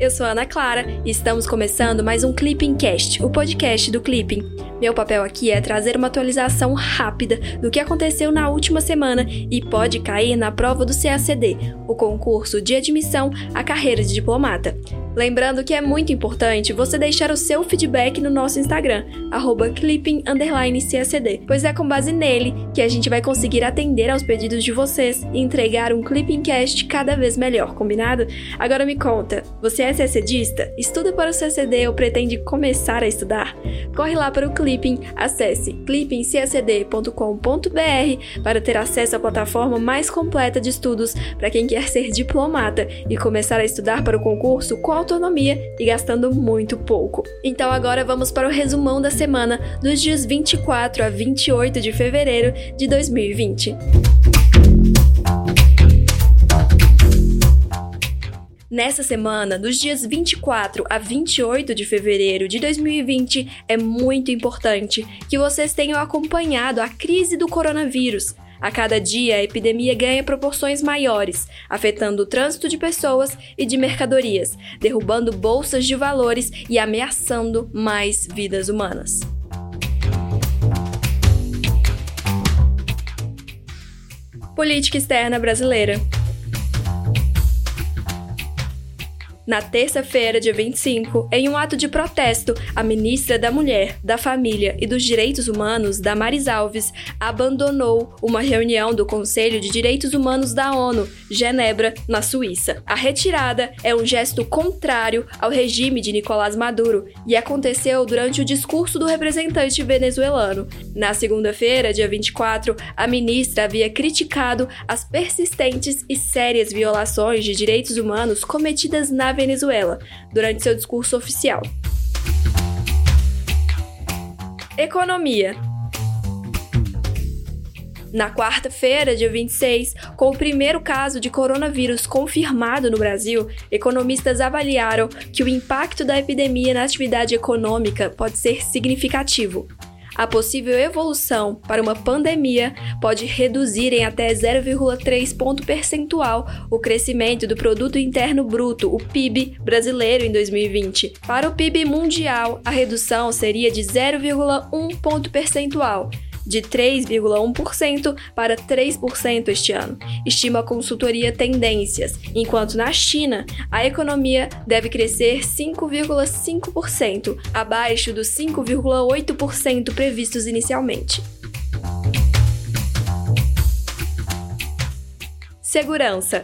eu sou Ana Clara e estamos começando mais um Clipping Cast, o podcast do Clipping. Meu papel aqui é trazer uma atualização rápida do que aconteceu na última semana e pode cair na prova do CACD, o concurso de admissão à carreira de diplomata. Lembrando que é muito importante você deixar o seu feedback no nosso Instagram, clipping_cacd, pois é com base nele que a gente vai conseguir atender aos pedidos de vocês e entregar um Clipping Cast cada vez melhor, combinado? Agora me conta, você é CACDista? Estuda para o CACD ou pretende começar a estudar? Corre lá para o Clipping, acesse clippingcacd.com.br para ter acesso à plataforma mais completa de estudos para quem quer ser diplomata e começar a estudar para o concurso com autonomia e gastando muito pouco. Então agora vamos para o resumão da semana dos dias 24 a 28 de fevereiro de 2020. Nessa semana, dos dias 24 a 28 de fevereiro de 2020, é muito importante que vocês tenham acompanhado a crise do coronavírus, a cada dia, a epidemia ganha proporções maiores, afetando o trânsito de pessoas e de mercadorias, derrubando bolsas de valores e ameaçando mais vidas humanas. Política externa brasileira. Na terça-feira, dia 25, em um ato de protesto, a ministra da Mulher, da Família e dos Direitos Humanos, Damares Alves, abandonou uma reunião do Conselho de Direitos Humanos da ONU, Genebra, na Suíça. A retirada é um gesto contrário ao regime de Nicolás Maduro e aconteceu durante o discurso do representante venezuelano. Na segunda-feira, dia 24, a ministra havia criticado as persistentes e sérias violações de direitos humanos cometidas na Venezuela, durante seu discurso oficial. Economia. Na quarta-feira, dia 26, com o primeiro caso de coronavírus confirmado no Brasil, economistas avaliaram que o impacto da epidemia na atividade econômica pode ser significativo a possível evolução para uma pandemia pode reduzir em até 0,3 ponto percentual o crescimento do produto interno bruto, o PIB brasileiro em 2020. Para o PIB mundial, a redução seria de 0,1 ponto percentual de 3,1% para 3% este ano, estima a consultoria Tendências, enquanto na China a economia deve crescer 5,5%, abaixo dos 5,8% previstos inicialmente. Segurança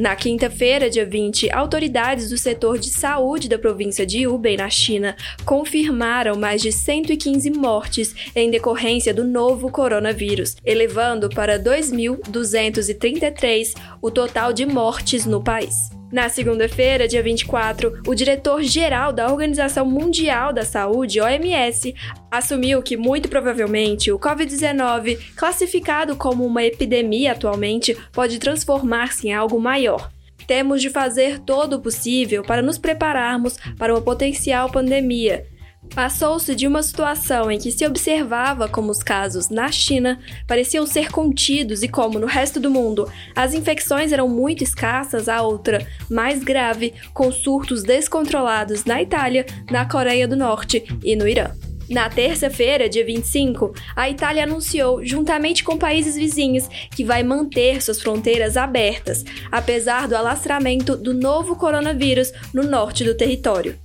na quinta-feira, dia 20, autoridades do setor de saúde da província de Hubei, na China, confirmaram mais de 115 mortes em decorrência do novo coronavírus, elevando para 2.233 o total de mortes no país. Na segunda-feira, dia 24, o diretor-geral da Organização Mundial da Saúde, OMS, assumiu que muito provavelmente o Covid-19, classificado como uma epidemia atualmente, pode transformar-se em algo maior. Temos de fazer todo o possível para nos prepararmos para uma potencial pandemia, Passou-se de uma situação em que se observava como os casos na China pareciam ser contidos e como no resto do mundo as infecções eram muito escassas a outra, mais grave, com surtos descontrolados na Itália, na Coreia do Norte e no Irã. Na terça-feira, dia 25, a Itália anunciou, juntamente com países vizinhos, que vai manter suas fronteiras abertas, apesar do alastramento do novo coronavírus no norte do território.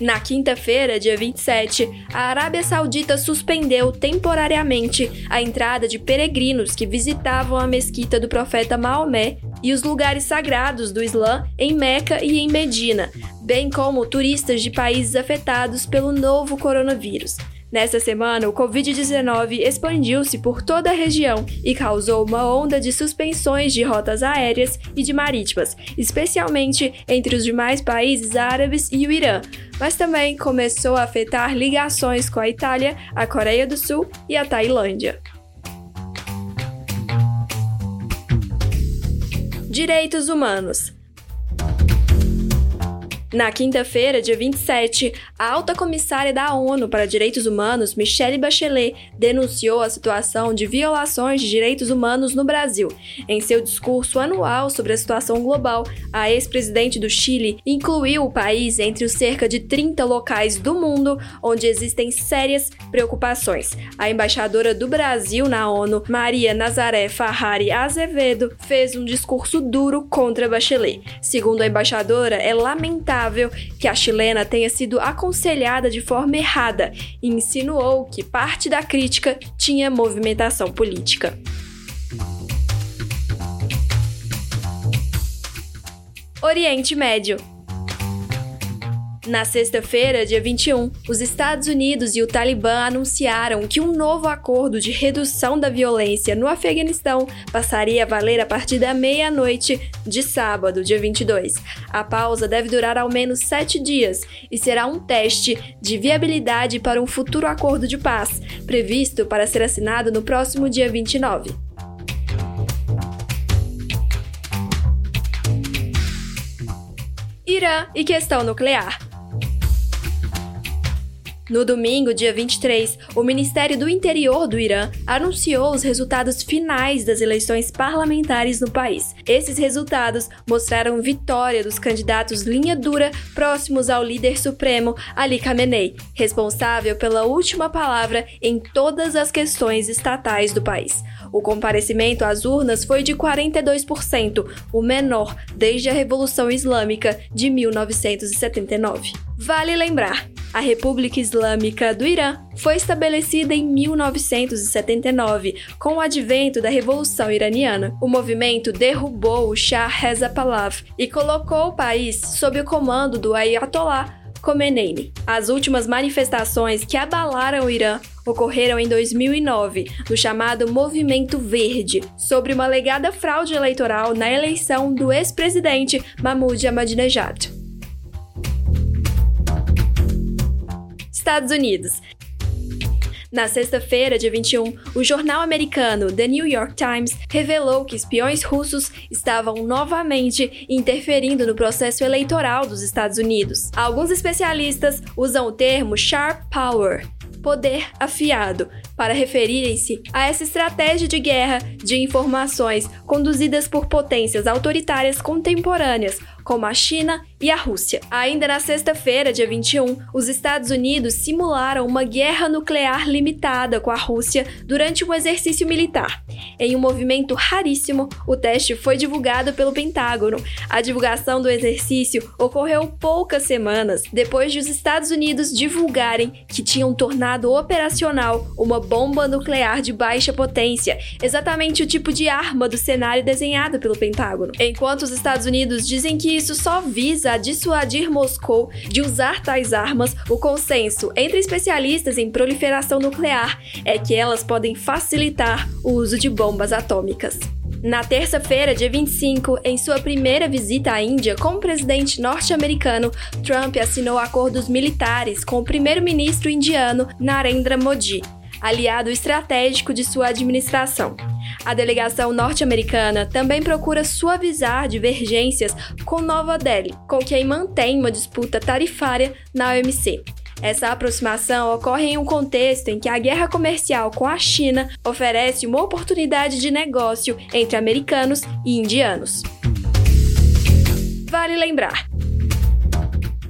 Na quinta-feira, dia 27, a Arábia Saudita suspendeu temporariamente a entrada de peregrinos que visitavam a mesquita do profeta Maomé e os lugares sagrados do Islã em Meca e em Medina, bem como turistas de países afetados pelo novo coronavírus. Nessa semana, o Covid-19 expandiu-se por toda a região e causou uma onda de suspensões de rotas aéreas e de marítimas, especialmente entre os demais países árabes e o Irã, mas também começou a afetar ligações com a Itália, a Coreia do Sul e a Tailândia. Direitos Humanos Na quinta-feira, dia 27, a alta comissária da ONU para Direitos Humanos, Michelle Bachelet, denunciou a situação de violações de direitos humanos no Brasil. Em seu discurso anual sobre a situação global, a ex-presidente do Chile incluiu o país entre os cerca de 30 locais do mundo onde existem sérias preocupações. A embaixadora do Brasil na ONU, Maria Nazaré Farrari Azevedo, fez um discurso duro contra Bachelet. Segundo a embaixadora, é lamentável que a chilena tenha sido aconselhada de forma errada e insinuou que parte da crítica tinha movimentação política. Oriente Médio na sexta-feira, dia 21, os Estados Unidos e o Talibã anunciaram que um novo acordo de redução da violência no Afeganistão passaria a valer a partir da meia-noite de sábado, dia 22. A pausa deve durar ao menos sete dias e será um teste de viabilidade para um futuro acordo de paz, previsto para ser assinado no próximo dia 29. Irã e questão nuclear. No domingo, dia 23, o Ministério do Interior do Irã anunciou os resultados finais das eleições parlamentares no país. Esses resultados mostraram vitória dos candidatos linha dura próximos ao líder supremo Ali Khamenei, responsável pela última palavra em todas as questões estatais do país. O comparecimento às urnas foi de 42%, o menor desde a Revolução Islâmica de 1979. Vale lembrar, a República Islâmica do Irã foi estabelecida em 1979, com o advento da Revolução Iraniana. O movimento derrubou o Shah Reza Pahlavi e colocou o país sob o comando do Ayatollah Khomeini. As últimas manifestações que abalaram o Irã ocorreram em 2009, no chamado Movimento Verde, sobre uma alegada fraude eleitoral na eleição do ex-presidente Mahmoud Ahmadinejad. Estados Unidos. Na sexta-feira, dia 21, o jornal americano The New York Times revelou que espiões russos estavam novamente interferindo no processo eleitoral dos Estados Unidos. Alguns especialistas usam o termo sharp power, poder afiado, para referirem-se a essa estratégia de guerra de informações conduzidas por potências autoritárias contemporâneas como a China e a Rússia. Ainda na sexta-feira, dia 21, os Estados Unidos simularam uma guerra nuclear limitada com a Rússia durante um exercício militar. Em um movimento raríssimo, o teste foi divulgado pelo Pentágono. A divulgação do exercício ocorreu poucas semanas depois de os Estados Unidos divulgarem que tinham tornado operacional uma bomba nuclear de baixa potência, exatamente o tipo de arma do cenário desenhado pelo Pentágono. Enquanto os Estados Unidos dizem que isso só visa dissuadir Moscou de usar tais armas, o consenso entre especialistas em proliferação nuclear é que elas podem facilitar o uso de bombas atômicas. Na terça-feira, dia 25, em sua primeira visita à Índia com o presidente norte-americano, Trump assinou acordos militares com o primeiro-ministro indiano Narendra Modi, aliado estratégico de sua administração. A delegação norte-americana também procura suavizar divergências com Nova Delhi, com quem mantém uma disputa tarifária na OMC. Essa aproximação ocorre em um contexto em que a guerra comercial com a China oferece uma oportunidade de negócio entre americanos e indianos. Vale lembrar,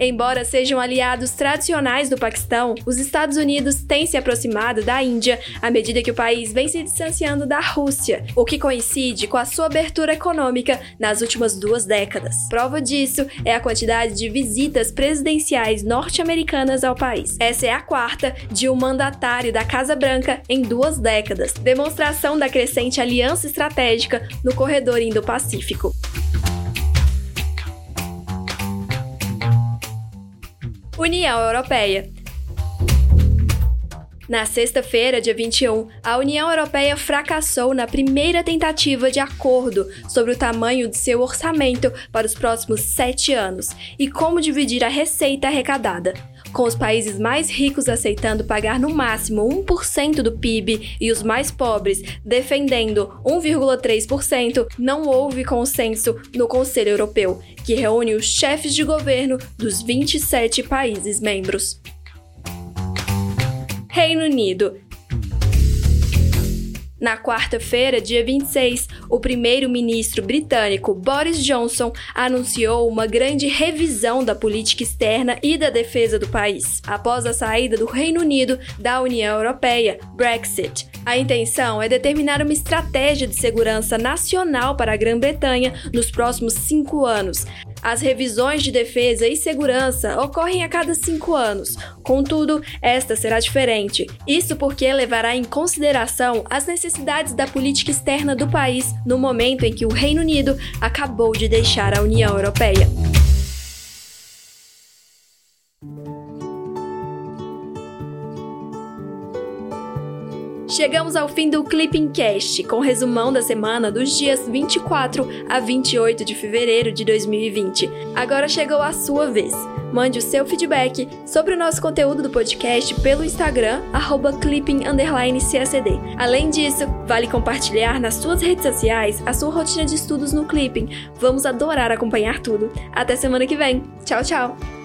Embora sejam aliados tradicionais do Paquistão, os Estados Unidos têm se aproximado da Índia à medida que o país vem se distanciando da Rússia, o que coincide com a sua abertura econômica nas últimas duas décadas. Prova disso é a quantidade de visitas presidenciais norte-americanas ao país. Essa é a quarta de um mandatário da Casa Branca em duas décadas, demonstração da crescente aliança estratégica no corredor Indo-Pacífico. União Europeia. Na sexta-feira, dia 21, a União Europeia fracassou na primeira tentativa de acordo sobre o tamanho de seu orçamento para os próximos sete anos e como dividir a receita arrecadada. Com os países mais ricos aceitando pagar no máximo 1% do PIB e os mais pobres defendendo 1,3%, não houve consenso no Conselho Europeu, que reúne os chefes de governo dos 27 países membros. Reino Unido na quarta-feira, dia 26, o primeiro-ministro britânico Boris Johnson anunciou uma grande revisão da política externa e da defesa do país, após a saída do Reino Unido da União Europeia, Brexit. A intenção é determinar uma estratégia de segurança nacional para a Grã-Bretanha nos próximos cinco anos, as revisões de defesa e segurança ocorrem a cada cinco anos, contudo, esta será diferente. Isso porque levará em consideração as necessidades da política externa do país no momento em que o Reino Unido acabou de deixar a União Europeia. Chegamos ao fim do Clipping Cast, com resumão da semana dos dias 24 a 28 de fevereiro de 2020. Agora chegou a sua vez. Mande o seu feedback sobre o nosso conteúdo do podcast pelo Instagram, clipping__csd. Além disso, vale compartilhar nas suas redes sociais a sua rotina de estudos no Clipping. Vamos adorar acompanhar tudo. Até semana que vem. Tchau, tchau!